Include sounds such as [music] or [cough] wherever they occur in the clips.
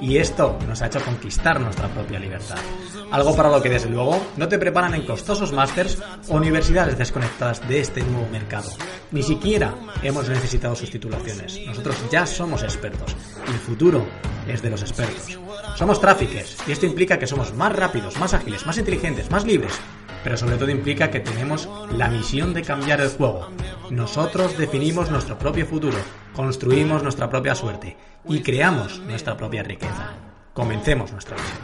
y esto nos ha hecho conquistar nuestra propia libertad. Algo para lo que desde luego no te preparan en costosos másters o universidades desconectadas de este nuevo mercado. Ni siquiera hemos necesitado sus titulaciones. Nosotros ya somos expertos y el futuro es de los expertos. Somos traffickers y esto implica que somos más rápidos, más ágiles, más inteligentes, más libres pero sobre todo implica que tenemos la misión de cambiar el juego. Nosotros definimos nuestro propio futuro, construimos nuestra propia suerte y creamos nuestra propia riqueza. Comencemos nuestra misión.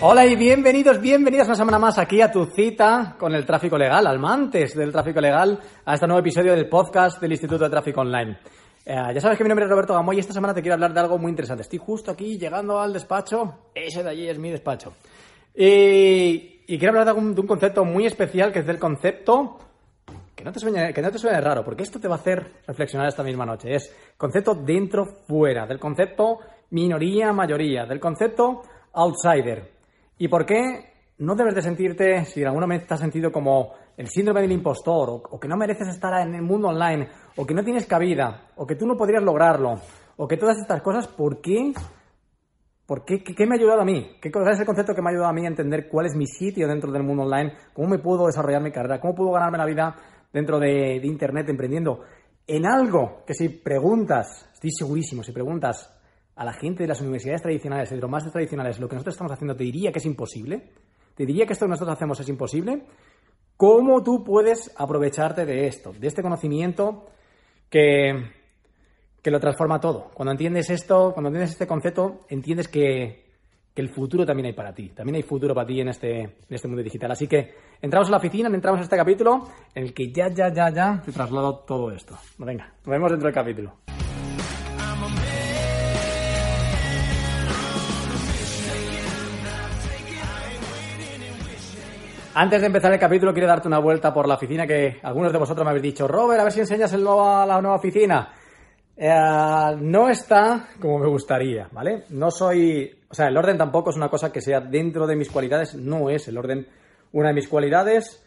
Hola y bienvenidos, bienvenidas una semana más aquí a tu cita con el tráfico legal, al mantes del tráfico legal, a este nuevo episodio del podcast del Instituto de Tráfico Online. Eh, ya sabes que mi nombre es Roberto Gamoy y esta semana te quiero hablar de algo muy interesante. Estoy justo aquí llegando al despacho, ese de allí es mi despacho. Y, quiero hablar de un, concepto muy especial que es el concepto que no, te suene, que no te raro, porque esto te va a hacer reflexionar esta misma noche. Es concepto dentro-fuera, del concepto minoría-mayoría, del concepto outsider. ¿Y por qué no debes de sentirte, si algún momento te has sentido como el síndrome del impostor, o, que no mereces estar en el mundo online, o que no tienes cabida, o que tú no podrías lograrlo, o que todas estas cosas, ¿por qué? ¿Por qué? ¿Qué, me ha ayudado a mí? ¿Qué es el concepto que me ha ayudado a mí a entender cuál es mi sitio dentro del mundo online? ¿Cómo me puedo desarrollar mi carrera? ¿Cómo puedo ganarme la vida dentro de, de Internet emprendiendo? En algo que si preguntas, estoy segurísimo, si preguntas a la gente de las universidades tradicionales, de los más tradicionales, lo que nosotros estamos haciendo, te diría que es imposible, te diría que esto que nosotros hacemos es imposible, ¿cómo tú puedes aprovecharte de esto, de este conocimiento que, que lo transforma todo? Cuando entiendes esto, cuando entiendes este concepto, entiendes que, que el futuro también hay para ti, también hay futuro para ti en este, en este mundo digital. Así que entramos a la oficina, entramos a este capítulo en el que ya, ya, ya, ya te traslado todo esto. Venga, nos vemos dentro del capítulo. Antes de empezar el capítulo, quiero darte una vuelta por la oficina que algunos de vosotros me habéis dicho, Robert, a ver si enseñas el nuevo, la nueva oficina. Eh, no está como me gustaría, ¿vale? No soy, o sea, el orden tampoco es una cosa que sea dentro de mis cualidades, no es el orden una de mis cualidades.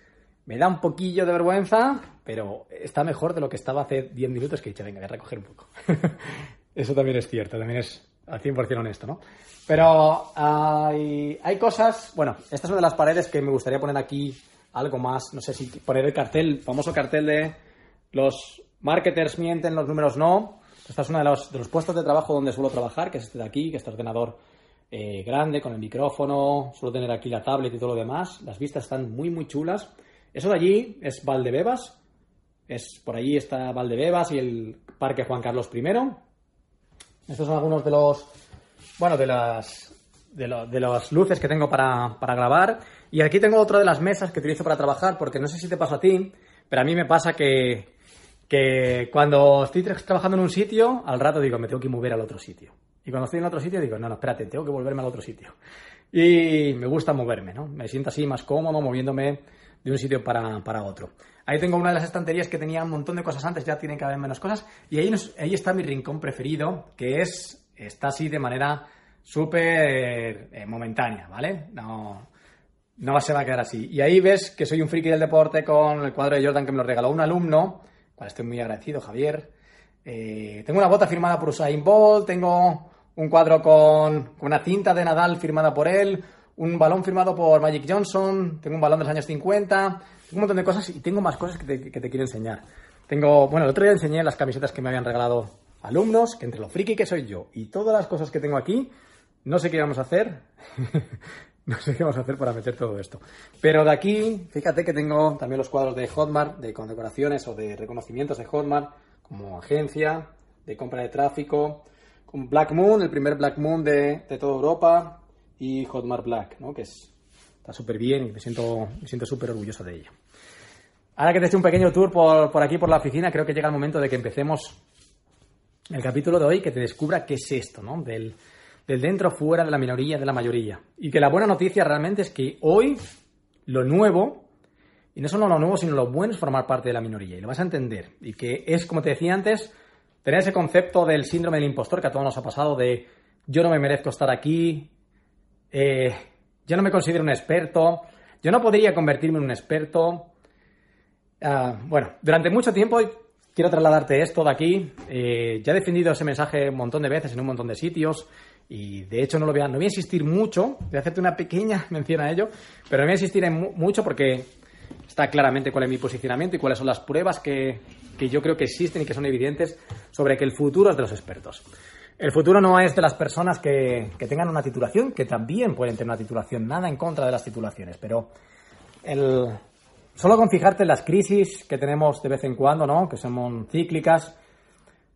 Me da un poquillo de vergüenza, pero está mejor de lo que estaba hace 10 minutos que he dicho, venga, voy a recoger un poco. [laughs] Eso también es cierto, también es al 100% honesto, ¿no? Pero hay, hay cosas, bueno, esta es una de las paredes que me gustaría poner aquí algo más, no sé si poner el cartel, el famoso cartel de los marketers mienten, los números no. Esta es uno de los, de los puestos de trabajo donde suelo trabajar, que es este de aquí, que es este ordenador eh, grande, con el micrófono, suelo tener aquí la tablet y todo lo demás. Las vistas están muy, muy chulas. Eso de allí es Valdebebas, es, por allí está Valdebebas y el Parque Juan Carlos I. Estos son algunos de los bueno, de las, de, las luces que tengo para, grabar. Y aquí tengo otra de las mesas que utilizo para trabajar, porque no sé si te pasa a ti, pero a mí me pasa que, que cuando estoy trabajando en un sitio, al rato digo, me tengo que mover al otro sitio. Y cuando estoy en otro sitio digo, no, no, espérate, tengo que volverme al otro sitio. Y me gusta moverme, ¿no? Me siento así más cómodo moviéndome de un sitio para, para otro. Ahí tengo una de las estanterías que tenía un montón de cosas antes, ya tienen cada vez menos cosas. Y ahí, ahí está mi rincón preferido, que es está así de manera súper eh, momentánea, ¿vale? No, no se va a quedar así. Y ahí ves que soy un friki del deporte con el cuadro de Jordan que me lo regaló un alumno, cual estoy muy agradecido, Javier. Eh, tengo una bota firmada por Usain Bolt, tengo un cuadro con, una cinta de Nadal firmada por él, un balón firmado por Magic Johnson, tengo un balón de los años 50, tengo un montón de cosas y tengo más cosas que te, que te quiero enseñar. Tengo, bueno, el otro día enseñé las camisetas que me habían regalado alumnos, que entre lo friki que soy yo y todas las cosas que tengo aquí, no sé qué vamos a hacer. [laughs] no sé qué vamos a hacer para meter todo esto. Pero de aquí, fíjate que tengo también los cuadros de Hotmart, de condecoraciones o de reconocimientos de Hotmart, como agencia de compra de tráfico, con Black Moon, el primer Black Moon de, toda Europa, y Hotmart Black, ¿no? que es está súper bien y me siento me siento súper orgulloso de ella. Ahora que te he hecho un pequeño tour por, por aquí, por la oficina, creo que llega el momento de que empecemos el capítulo de hoy, que te descubra qué es esto, ¿no? Del, del dentro fuera de la minoría de la mayoría. Y que la buena noticia realmente es que hoy lo nuevo, y no solo lo nuevo, sino lo bueno es formar parte de la minoría. Y lo vas a entender. Y que es, como te decía antes, tener ese concepto del síndrome del impostor que a todos nos ha pasado de yo no me merezco estar aquí, eh, yo no me considero un experto, yo no podría convertirme en un experto. Ah, bueno, durante mucho tiempo quiero trasladarte esto de aquí. Eh, ya he defendido ese mensaje un montón de veces en un montón de sitios. Y de hecho no lo voy a, no voy a insistir mucho, voy a hacerte una pequeña [laughs] mención a ello, pero no voy a insistir en mucho porque está claramente cuál es mi posicionamiento y cuáles son las pruebas que, que yo creo que existen y que son evidentes sobre que el futuro es de los expertos. El futuro no es de las personas que, que, tengan una titulación, que también pueden tener una titulación, nada en contra de las titulaciones, pero el, solo con fijarte en las crisis que tenemos de vez en cuando, ¿no? que son cíclicas,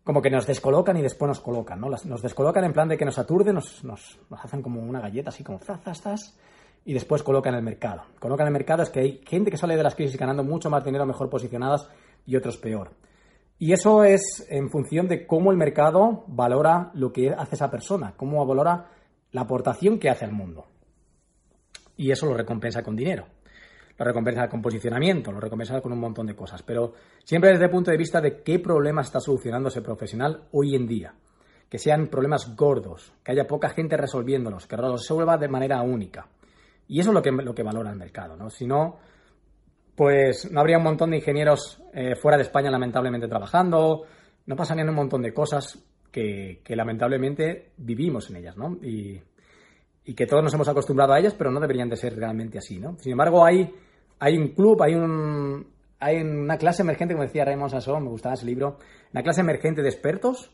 como que nos descolocan y después nos colocan, ¿no? nos descolocan en plan de que nos aturden, nos, nos, hacen como una galleta, así como zas, zas, zas, y después colocan el mercado. Colocan el mercado es que hay gente que sale de las crisis ganando mucho más dinero, mejor posicionadas, y otros peor. Y eso es en función de cómo el mercado valora lo que hace esa persona, cómo valora la aportación que hace al mundo. Y eso lo recompensa con dinero lo recompensa con posicionamiento, lo recompensa con un montón de cosas, pero siempre desde el punto de vista de qué problema está solucionando ese profesional hoy en día. Que sean problemas gordos, que haya poca gente resolviéndolos, que se resuelva de manera única. Y eso es lo que, lo que valora el mercado, ¿no? Si no, pues no habría un montón de ingenieros eh, fuera de España lamentablemente trabajando, no pasarían un montón de cosas que, lamentablemente vivimos en ellas, ¿no? Y, que todos nos hemos acostumbrado a ellas, pero no deberían de ser realmente así, ¿no? Sin embargo, hay, un club, hay un hay una clase emergente, como decía Raymond Sasson, me gustaba ese libro, una clase emergente de expertos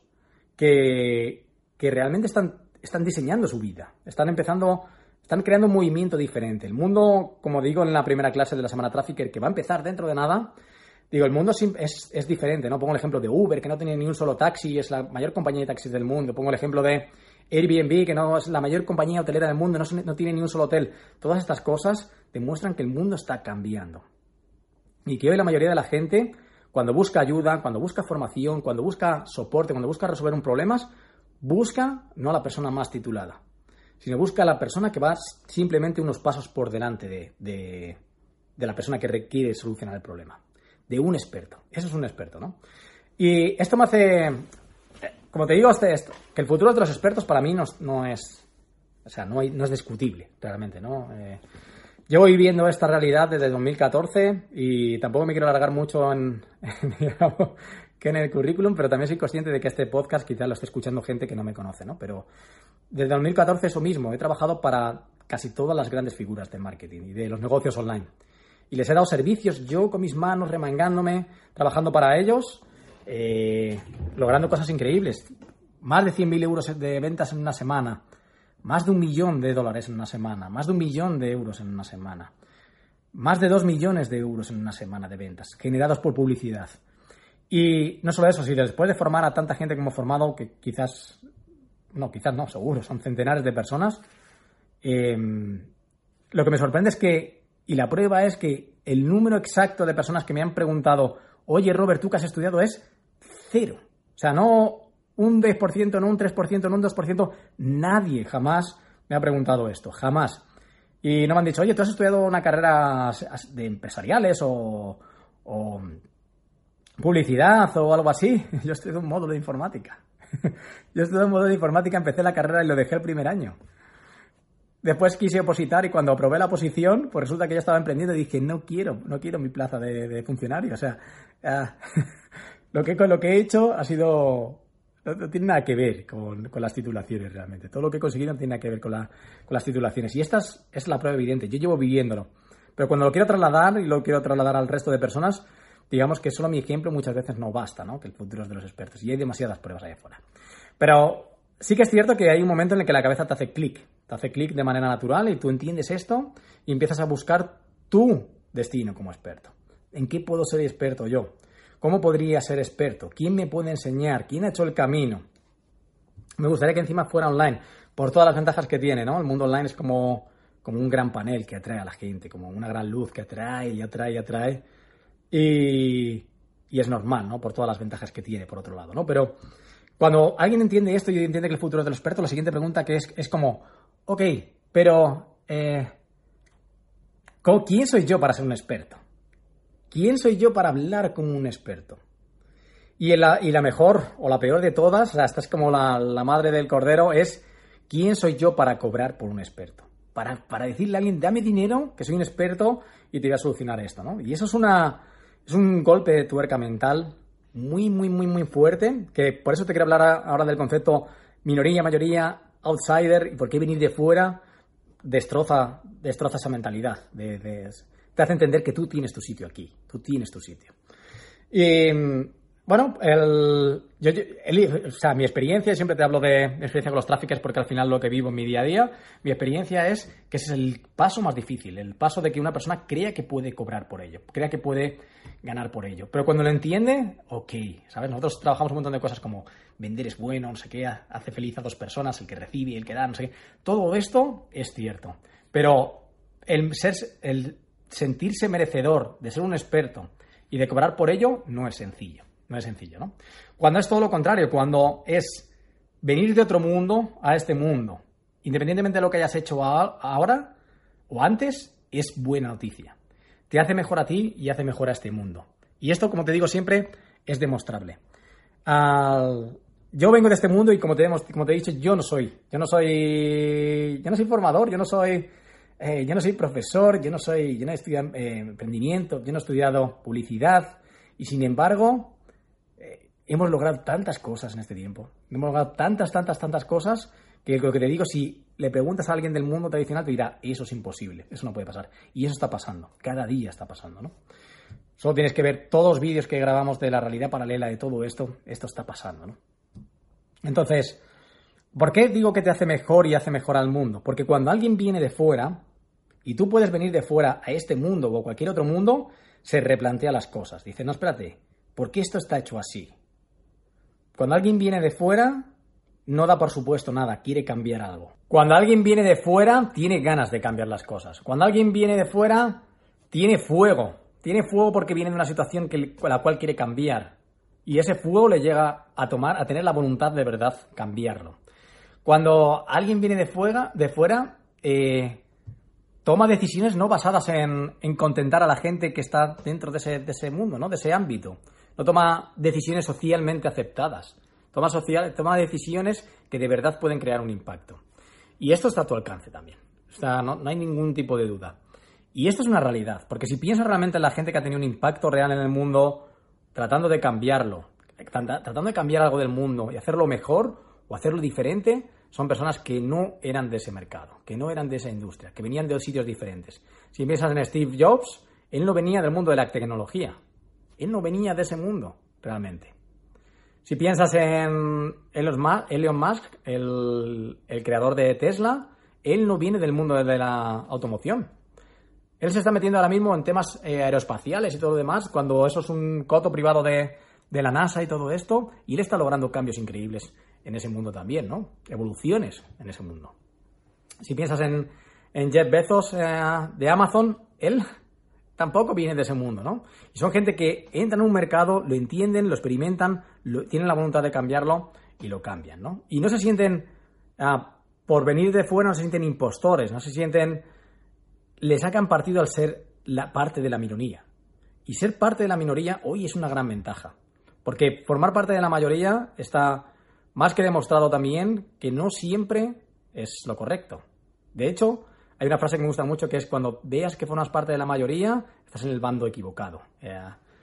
que, realmente están diseñando su vida, están empezando, están creando un movimiento diferente. El mundo, como digo en la primera clase de la semana Trafficker, que va a empezar dentro de nada, digo, el mundo es, diferente, ¿no? Pongo el ejemplo de Uber, que no tiene ni un solo taxi, es la mayor compañía de taxis del mundo, pongo el ejemplo de Airbnb, que no es la mayor compañía hotelera del mundo, no, tiene ni un solo hotel. Todas estas cosas demuestran que el mundo está cambiando. Y que hoy la mayoría de la gente, cuando busca ayuda, cuando busca formación, cuando busca soporte, cuando busca resolver un problema, busca no a la persona más titulada, sino busca a la persona que va simplemente unos pasos por delante de, de la persona que requiere solucionar el problema. De un experto. Eso es un experto, ¿no? Y esto me hace como te digo, este, esto, que el futuro de los expertos para mí no, no es, o sea, no, no, es discutible, realmente, ¿no? Eh, llevo viviendo esta realidad desde 2014 y tampoco me quiero alargar mucho en, [laughs] que en el currículum, pero también soy consciente de que este podcast quizás lo esté escuchando gente que no me conoce, ¿no? Pero desde 2014 eso mismo, he trabajado para casi todas las grandes figuras del marketing y de los negocios online. Y les he dado servicios yo con mis manos, remangándome, trabajando para ellos eh, logrando cosas increíbles. Más de 100.000 euros de ventas en una semana, más de un millón de dólares en una semana, más de un millón de euros en una semana, más de dos millones de euros en una semana de ventas, generados por publicidad. Y no solo eso, si después de formar a tanta gente como he formado, que quizás, no, quizás no, seguro, son centenares de personas, em, lo que me sorprende es que, y la prueba es que el número exacto de personas que me han preguntado, oye Robert, tú que has estudiado es cero. O sea, no un 10%, no un 3%, no un 2%. Nadie jamás me ha preguntado esto, jamás. Y no me han dicho, oye, ¿tú has estudiado una carrera de empresariales o, publicidad o algo así? [laughs] Yo estudié un módulo de informática. [laughs] Yo estudié un módulo de informática, empecé la carrera y lo dejé el primer año. Después quise opositar y cuando aprobé la posición, pues resulta que ya estaba emprendiendo y dije, no quiero, no quiero mi plaza de, funcionario. O sea, [laughs] lo que, con lo que he hecho ha sido no, tiene nada que ver con, las titulaciones realmente. Todo lo que he conseguido no tiene nada que ver con, las titulaciones. Y esta es, la prueba evidente. Yo llevo viviéndolo. Pero cuando lo quiero trasladar y lo quiero trasladar al resto de personas, digamos que solo mi ejemplo muchas veces no basta, ¿no? Que el futuro es de los expertos. Y hay demasiadas pruebas ahí afuera. Pero sí que es cierto que hay un momento en el que la cabeza te hace clic. Te hace clic de manera natural y tú entiendes esto y empiezas a buscar tu destino como experto. ¿En qué puedo ser experto yo? ¿Cómo podría ser experto? ¿Quién me puede enseñar? ¿Quién ha hecho el camino? Me gustaría que encima fuera online, por todas las ventajas que tiene, ¿no? El mundo online es como, como un gran panel que atrae a la gente, como una gran luz que atrae y atrae y atrae. Y, y es normal, ¿no? Por todas las ventajas que tiene, por otro lado, ¿no? Pero cuando alguien entiende esto y entiende que el futuro es del experto, la siguiente pregunta que es, es como, ok, pero eh, ¿quién soy yo para ser un experto? ¿Quién soy yo para hablar como un experto? Y la, y la mejor o la peor de todas, esta es como la, la, madre del cordero, es ¿quién soy yo para cobrar por un experto? Para, para decirle a alguien, dame dinero, que soy un experto y te voy a solucionar esto, ¿no? Y eso es una, es un golpe de tuerca mental muy, muy, muy, muy fuerte, que por eso te quiero hablar ahora del concepto minoría, mayoría, outsider, y por qué venir de fuera destroza, destroza esa mentalidad. te hace entender que tú tienes tu sitio aquí, tú tienes tu sitio. Y bueno, el, yo, o sea, mi experiencia, siempre te hablo de experiencia con los tráficos porque al final lo que vivo en mi día a día, mi experiencia es que ese es el paso más difícil, el paso de que una persona crea que puede cobrar por ello, crea que puede ganar por ello. Pero cuando lo entiende, ok, ¿sabes? Nosotros trabajamos un montón de cosas como vender es bueno, no sé qué, hace feliz a dos personas, el que recibe el que da, no sé qué. Todo esto es cierto. Pero el, ser, el sentirse merecedor de ser un experto y de cobrar por ello no es sencillo. No es sencillo, ¿no? Cuando es todo lo contrario, cuando es venir de otro mundo a este mundo, independientemente de lo que hayas hecho ahora o antes, es buena noticia. Te hace mejor a ti y hace mejor a este mundo. Y esto, como te digo siempre, es demostrable. yo vengo de este mundo y como te, como te he dicho, yo no soy, yo no soy, yo no soy formador, yo no soy, eh, yo no soy profesor, yo no soy, yo no he estudiado eh, emprendimiento, yo no he estudiado publicidad y sin embargo hemos logrado tantas cosas en este tiempo. Hemos logrado tantas, tantas, tantas cosas que lo que te digo, si le preguntas a alguien del mundo tradicional, te dirá, eso es imposible, eso no puede pasar. Y eso está pasando, cada día está pasando, ¿no? Solo tienes que ver todos los vídeos que grabamos de la realidad paralela de todo esto, esto está pasando, ¿no? Entonces, ¿por qué digo que te hace mejor y hace mejor al mundo? Porque cuando alguien viene de fuera, y tú puedes venir de fuera a este mundo o a cualquier otro mundo, se replantea las cosas. Dice, no, espérate, ¿por qué esto está hecho así? Cuando alguien viene de fuera, no da por supuesto nada, quiere cambiar algo. Cuando alguien viene de fuera, tiene ganas de cambiar las cosas. Cuando alguien viene de fuera, tiene fuego. Tiene fuego porque viene de una situación que, la cual quiere cambiar. Y ese fuego le llega a tomar, a tener la voluntad de verdad cambiarlo. Cuando alguien viene de fuera, de fuera eh, toma decisiones no basadas en, contentar a la gente que está dentro de ese, de ese mundo, ¿no? de ese ámbito no toma decisiones socialmente aceptadas, toma, social, toma decisiones que de verdad pueden crear un impacto. Y esto está a tu alcance también, no, no hay ningún tipo de duda. Y esto es una realidad, porque si piensas realmente en la gente que ha tenido un impacto real en el mundo, tratando de cambiarlo, tratando de cambiar algo del mundo y hacerlo mejor o hacerlo diferente, son personas que no eran de ese mercado, que no eran de esa industria, que venían de sitios diferentes. Si piensas en Steve Jobs, él no venía del mundo de la tecnología, él no venía de ese mundo, realmente. Si piensas en Elon Musk, el, creador de Tesla, él no viene del mundo de la automoción. Él se está metiendo ahora mismo en temas eh, aeroespaciales y todo lo demás, cuando eso es un coto privado de, la NASA y todo esto, y él está logrando cambios increíbles en ese mundo también, ¿no? Evoluciones en ese mundo. Si piensas en, Jeff Bezos eh, de Amazon, él tampoco viene de ese mundo, ¿no? Y son gente que entran en un mercado, lo entienden, lo experimentan, tienen la voluntad de cambiarlo y lo cambian, ¿no? Y no se sienten, ah, por venir de fuera, no se sienten impostores, no se sienten, le sacan partido al ser la parte de la minoría. Y ser parte de la minoría hoy es una gran ventaja. Porque formar parte de la mayoría está más que demostrado también que no siempre es lo correcto. De hecho, hay una frase que me gusta mucho que es cuando veas que formas parte de la mayoría, estás en el bando equivocado. Eh,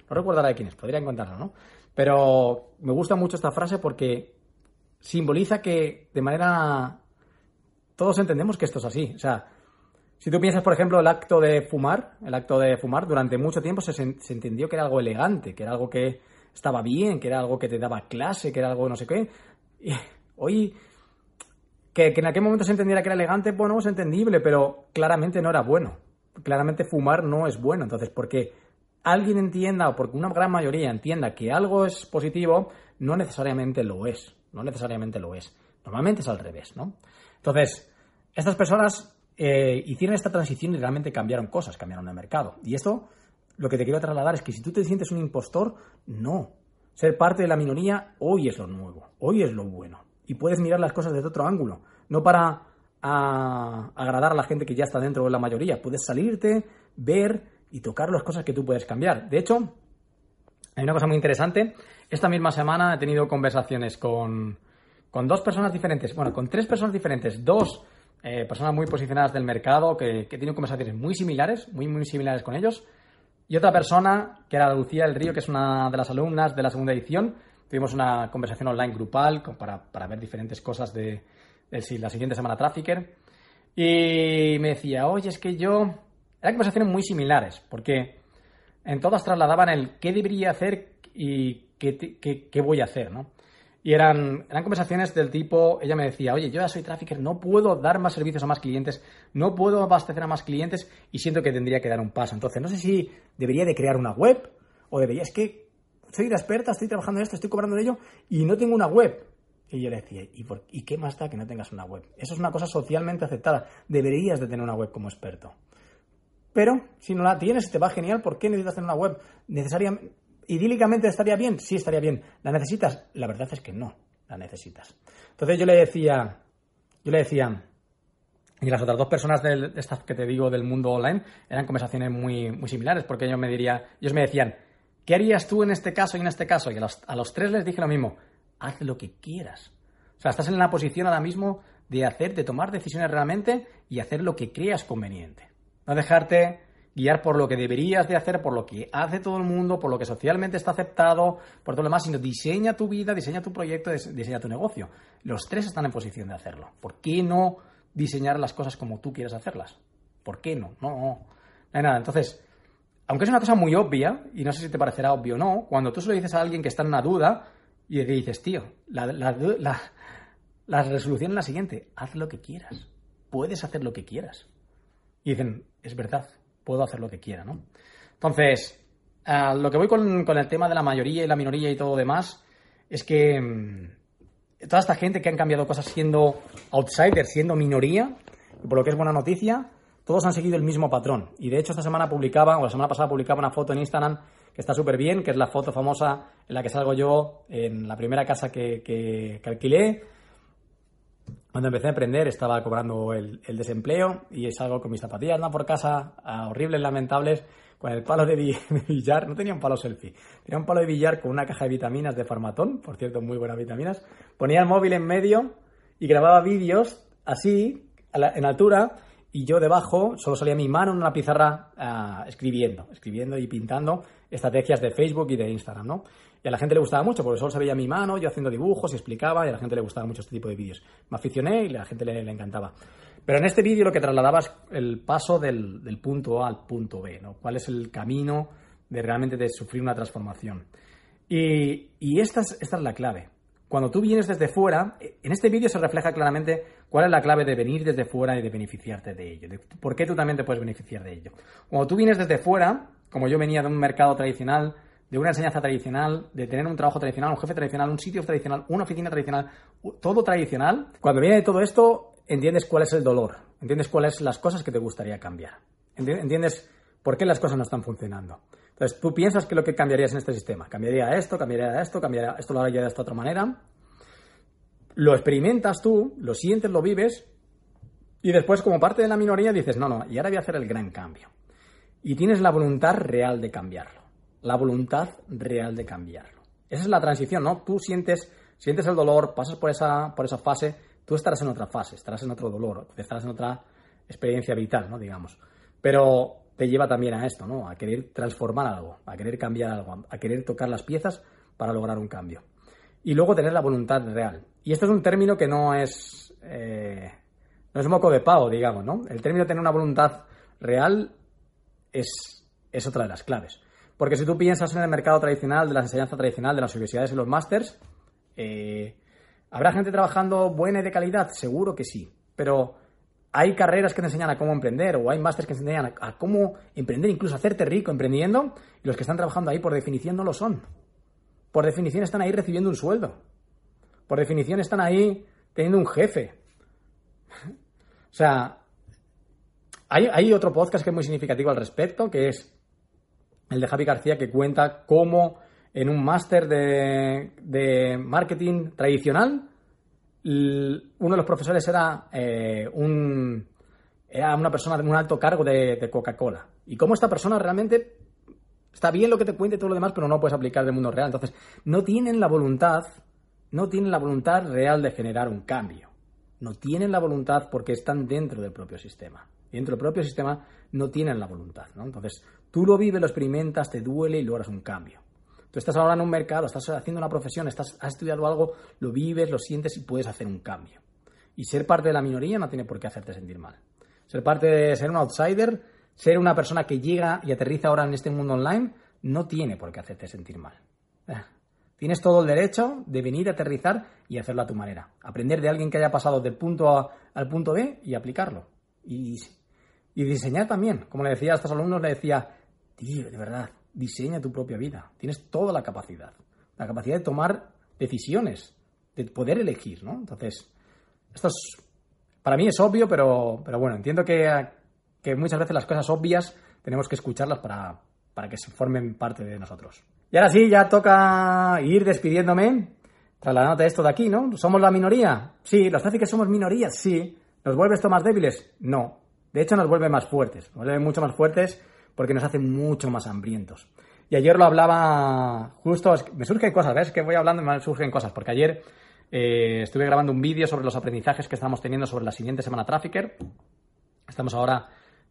no recuerdo de quién es, podría encontrarlo, ¿no? Pero me gusta mucho esta frase porque simboliza que de manera... Todos entendemos que esto es así. O sea, si tú piensas, por ejemplo, el acto de fumar, el acto de fumar, durante mucho tiempo se, se entendió que era algo elegante, que era algo que estaba bien, que era algo que te daba clase, que era algo no sé qué. Y hoy que, en aquel momento se entendiera que era elegante, bueno, es entendible, pero claramente no era bueno. Claramente fumar no es bueno. Entonces, porque alguien entienda o porque una gran mayoría entienda que algo es positivo, no necesariamente lo es. No necesariamente lo es. Normalmente es al revés, ¿no? Entonces, estas personas eh, hicieron esta transición y realmente cambiaron cosas, cambiaron el mercado. Y esto, lo que te quiero trasladar es que si tú te sientes un impostor, no. Ser parte de la minoría hoy es lo nuevo, hoy es lo bueno. Y puedes mirar las cosas desde otro ángulo, no para agradar a la gente que ya está dentro de la mayoría. Puedes salirte, ver y tocar las cosas que tú puedes cambiar. De hecho, hay una cosa muy interesante. Esta misma semana he tenido conversaciones con, con dos personas diferentes, bueno, con tres personas diferentes, dos eh, personas muy posicionadas del mercado que, que tienen conversaciones muy similares, muy, muy similares con ellos. Y otra persona, que era Lucía del Río, que es una de las alumnas de la segunda edición. Tuvimos una conversación online grupal para, para ver diferentes cosas de, la siguiente semana Trafficker. Y me decía, oye, es que yo... Eran conversaciones muy similares, porque en todas trasladaban el qué debería hacer y qué, qué, qué voy a hacer, ¿no? Y eran, eran conversaciones del tipo, ella me decía, oye, yo ya soy trafficker, no puedo dar más servicios a más clientes, no puedo abastecer a más clientes y siento que tendría que dar un paso. Entonces, no sé si debería de crear una web o debería, es que soy la experta, estoy trabajando en esto, estoy cobrando de ello y no tengo una web. Y yo le decía, ¿y, por, ¿y qué más da que no tengas una web? Eso es una cosa socialmente aceptada. Deberías de tener una web como experto. Pero si no la tienes, te va genial, ¿por qué necesitas tener una web? Necesariamente, ¿Idílicamente estaría bien? Sí, estaría bien. ¿La necesitas? La verdad es que no, la necesitas. Entonces yo le decía, yo le decía, y las otras dos personas de estas que te digo del mundo online eran conversaciones muy, muy similares, porque ellos me, diría, ellos me decían, ¿qué harías tú en este caso y en este caso? Y a los, tres les dije lo mismo, haz lo que quieras. O sea, estás en la posición ahora mismo de hacer, de tomar decisiones realmente y hacer lo que creas conveniente. No dejarte guiar por lo que deberías de hacer, por lo que hace todo el mundo, por lo que socialmente está aceptado, por todo lo demás, sino diseña tu vida, diseña tu proyecto, diseña tu negocio. Los tres están en posición de hacerlo. ¿Por qué no diseñar las cosas como tú quieres hacerlas? ¿Por qué no? No, no, hay nada. Entonces, aunque es una cosa muy obvia, y no sé si te parecerá obvio o no, cuando tú se lo dices a alguien que está en una duda y le dices, tío, la, la resolución es la siguiente, haz lo que quieras, puedes hacer lo que quieras. Y dicen, es verdad, puedo hacer lo que quiera, ¿no? Entonces, lo que voy con, el tema de la mayoría y la minoría y todo demás es que mm, toda esta gente que han cambiado cosas siendo outsiders, siendo minoría, por lo que es buena noticia, todos han seguido el mismo patrón. Y de hecho esta semana publicaba, o la semana pasada publicaba una foto en Instagram que está súper bien, que es la foto famosa en la que salgo yo en la primera casa que, que alquilé, cuando empecé a emprender estaba cobrando el, desempleo y salgo con mis zapatillas no por casa, horribles, lamentables, con el palo [laughs] de, billar, no tenía un palo selfie, tenía un palo de billar con una caja de vitaminas de Farmatón, por cierto, muy buenas vitaminas, ponía el móvil en medio y grababa vídeos así, en altura, y yo debajo solo salía mi mano en una pizarra ah, escribiendo, escribiendo y pintando estrategias de Facebook y de Instagram, ¿no? Y a la gente le gustaba mucho, porque solo se veía mi mano, yo haciendo dibujos y explicaba, y a la gente le gustaba mucho este tipo de vídeos. Me aficioné y a la gente le, encantaba. Pero en este vídeo lo que trasladaba es el paso del, punto A al punto B, ¿no? ¿Cuál es el camino de realmente de sufrir una transformación? Y, esta, es, esta es la clave. Cuando tú vienes desde fuera, en este vídeo se refleja claramente cuál es la clave de venir desde fuera y de beneficiarte de ello. por qué tú también te puedes beneficiar de ello. Cuando tú vienes desde fuera, como yo venía de un mercado tradicional, de una enseñanza tradicional, de tener un trabajo tradicional, un jefe tradicional, un sitio tradicional, una oficina tradicional, todo tradicional, cuando viene de todo esto, entiendes cuál es el dolor, entiendes cuáles son las cosas que te gustaría cambiar, entiendes por qué las cosas no están funcionando. Entonces, tú piensas que lo que cambiarías en este sistema, cambiaría esto, cambiaría esto, cambiaría esto, lo haría de esta otra manera, lo experimentas tú, lo sientes, lo vives, y después, como parte de la minoría, dices, no, no, y ahora voy a hacer el gran cambio. Y tienes la voluntad real de cambiarlo la voluntad real de cambiarlo. Esa es la transición, ¿no? Tú sientes, sientes el dolor, pasas por esa, por esa fase, tú estarás en otra fase, estarás en otro dolor, estarás en otra experiencia vital, ¿no? Digamos. Pero te lleva también a esto, ¿no? A querer transformar algo, a querer cambiar algo, a querer tocar las piezas para lograr un cambio. Y luego tener la voluntad real. Y esto es un término que no es, eh, no es moco de pavo, digamos, ¿no? El término tener una voluntad real es, es otra de las claves. Porque si tú piensas en el mercado tradicional, de la enseñanza tradicional, de las universidades y los másters, eh, ¿habrá gente trabajando buena y de calidad? Seguro que sí. Pero hay carreras que te enseñan a cómo emprender o hay másters que te enseñan a, cómo emprender, incluso hacerte rico emprendiendo, y los que están trabajando ahí por definición no lo son. Por definición están ahí recibiendo un sueldo. Por definición están ahí teniendo un jefe. [laughs] o sea, hay, otro podcast que es muy significativo al respecto, que es el de Javi García, que cuenta cómo en un máster de marketing tradicional, uno de los profesores era eh, un era una persona de un alto cargo de, Coca-Cola. Y cómo esta persona realmente está bien lo que te cuente y todo lo demás, pero no puedes aplicar del mundo real. Entonces, no tienen la voluntad, no tienen la voluntad real de generar un cambio. No tienen la voluntad porque están dentro del propio sistema. Dentro del propio sistema no tienen la voluntad. ¿no? Entonces, tú lo vives, lo experimentas, te duele y logras un cambio. Tú estás ahora en un mercado, estás haciendo una profesión, estás, has estudiado algo, lo vives, lo sientes y puedes hacer un cambio. Y ser parte de la minoría no tiene por qué hacerte sentir mal ser parte de ser un outsider, ser una persona que llega y aterriza ahora en este mundo online, no tiene por qué hacerte sentir mal. Eh, tienes todo el derecho de venir a aterrizar y hacerlo a tu manera. Aprender de alguien que haya pasado del punto A al punto B y aplicarlo. Y, y diseñar también. Como le decía a estos alumnos, le decía, tío, de verdad, diseña tu propia vida. Tienes toda la capacidad. La capacidad de tomar decisiones, de poder elegir, ¿no? Entonces, esto es para mí es obvio, pero, pero bueno, entiendo que, que muchas veces las cosas obvias tenemos que escucharlas para, para que se formen parte de nosotros. Y ahora sí, ya toca ir despidiéndome. Tras de esto de aquí, ¿no? ¿Somos la minoría? Sí. ¿Los hace que somos minorías? Sí. ¿Nos vuelve esto más débiles? No. De hecho, nos vuelve más fuertes. Nos vuelve mucho más fuertes porque nos hace mucho más hambrientos. Y ayer lo hablaba justo, me surgen cosas, ¿ves? Que voy hablando y me surgen cosas, porque ayer eh, estuve grabando un vídeo sobre los aprendizajes que estamos teniendo sobre la siguiente semana Trafficker. Estamos ahora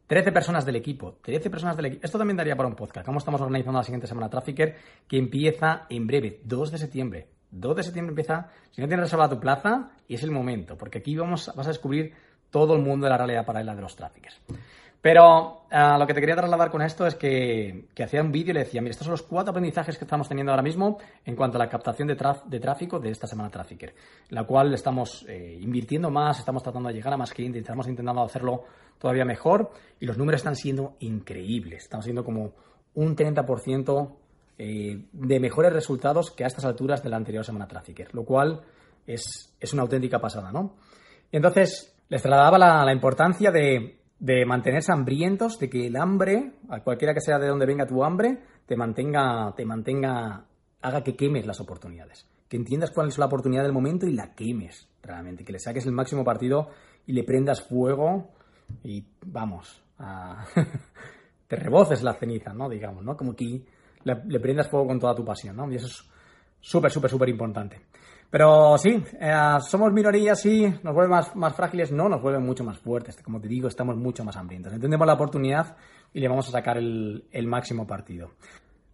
13 personas del equipo. 13 personas del equipo. Esto también daría para un podcast. ¿Cómo estamos organizando la siguiente semana Trafficker? Que empieza en breve, 2 de septiembre. 2 de septiembre empieza. Si no tienes reservada tu plaza, y es el momento, porque aquí vamos, vas a descubrir todo el mundo de la realidad paralela de los Traffickers. Pero uh, lo que te quería trasladar con esto es que, que hacía un vídeo y le decía, mira, estos son los cuatro aprendizajes que estamos teniendo ahora mismo en cuanto a la captación de, tráfico de esta semana Trafficker, la cual estamos eh, invirtiendo más, estamos tratando de llegar a más clientes, estamos intentando hacerlo todavía mejor y los números están siendo increíbles, estamos siendo como un 30% eh, de mejores resultados que a estas alturas de la anterior semana Trafficker, lo cual es, es una auténtica pasada, ¿no? Entonces les trasladaba la, la importancia de de mantenerse hambrientos, de que el hambre, a cualquiera que sea de donde venga tu hambre, te mantenga, te mantenga, haga que quemes las oportunidades. Que entiendas cuál es la oportunidad del momento y la quemes realmente. Que le saques el máximo partido y le prendas fuego y vamos, [laughs] te reboces la ceniza, ¿no? Digamos, ¿no? Como que le, le, prendas fuego con toda tu pasión, ¿no? Y eso es súper, súper, súper importante. Pero sí, eh, somos minorías, sí, nos vuelven más, más frágiles, no, nos vuelven mucho más fuertes. Como te digo, estamos mucho más hambrientos. Entendemos la oportunidad y le vamos a sacar el, máximo partido.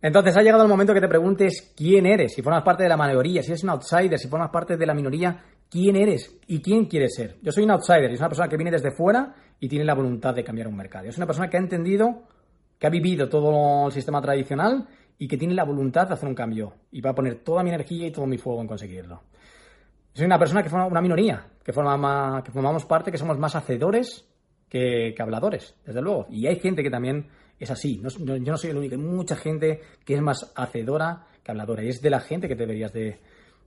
Entonces ha llegado el momento que te preguntes quién eres, si formas parte de la mayoría, si eres un outsider, si formas parte de la minoría, quién eres y quién quieres ser. Yo soy un outsider, es una persona que viene desde fuera y tiene la voluntad de cambiar un mercado. Es una persona que ha entendido, que ha vivido todo el sistema tradicional y que tiene la voluntad de hacer un cambio y va a poner toda mi energía y todo mi fuego en conseguirlo. Soy una persona que forma una minoría, que, forma que formamos parte, que somos más hacedores que, habladores, desde luego. Y hay gente que también es así. yo no soy el único, hay mucha gente que es más hacedora que habladora. Y es de la gente que deberías de,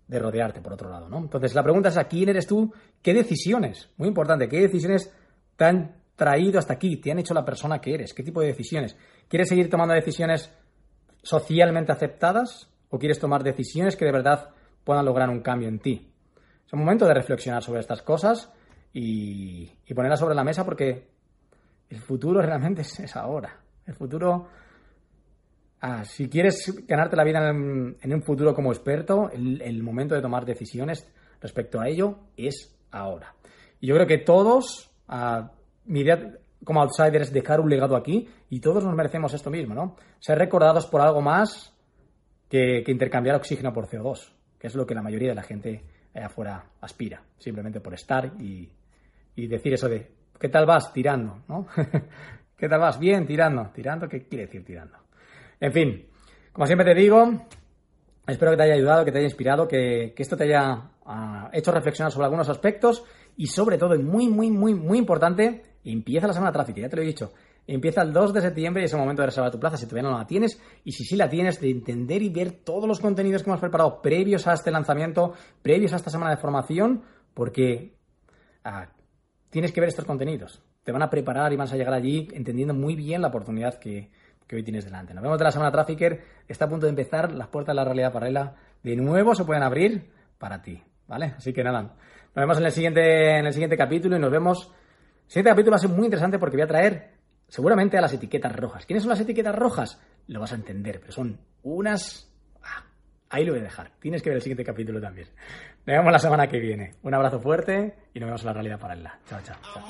de rodearte, por otro lado. ¿no? Entonces, la pregunta es a quién eres tú, qué decisiones, muy importante, qué decisiones te han traído hasta aquí, te han hecho la persona que eres, qué tipo de decisiones. ¿Quieres seguir tomando decisiones socialmente aceptadas o quieres tomar decisiones que de verdad puedan lograr un cambio en ti. Es un momento de reflexionar sobre estas cosas y, ponerlas sobre la mesa porque el futuro realmente [laughs] es, ahora. El futuro, ah, si quieres ganarte la vida en, un futuro como experto, el, momento de tomar decisiones respecto a ello es ahora. Y yo creo que todos, ah, mi idea como outsiders dejar un legado aquí y todos nos merecemos esto mismo, ¿no? Ser recordados por algo más que, intercambiar oxígeno por CO2, que es lo que la mayoría de la gente allá afuera aspira, simplemente por estar y, decir eso de, ¿qué tal vas? Tirando, ¿no? [laughs] ¿Qué tal vas? Bien, tirando. ¿Tirando? ¿Qué quiere decir tirando? En fin, como siempre te digo, espero que te haya ayudado, que te haya inspirado, que, esto te haya ah, hecho reflexionar sobre algunos aspectos y sobre todo, y muy, muy, muy, muy importante, Empieza la semana tráfico, ya te lo he dicho. Empieza el 2 de septiembre y es el momento de reservar tu plaza si todavía no la tienes. Y si sí la tienes, de entender y ver todos los contenidos que hemos preparado previos a este lanzamiento, previos a esta semana de formación, porque ah, tienes que ver estos contenidos. te van a preparar y vas a llegar allí entendiendo muy bien la oportunidad que, hoy tienes delante. Nos vemos de la semana Trafficker. Está a punto de empezar. Las puertas de la realidad paralela de nuevo se pueden abrir para ti. ¿Vale? Así que nada. Nos vemos en el siguiente, en el siguiente capítulo y nos vemos. El siguiente capítulo va a ser muy interesante porque voy a traer seguramente a las etiquetas rojas. ¿Quiénes son las etiquetas rojas? Lo vas a entender, pero son unas... Ah, ahí lo voy a dejar. Tienes que ver el siguiente capítulo también. Nos vemos la semana que viene. Un abrazo fuerte y nos vemos en la realidad paralela. Chao, chao. chao.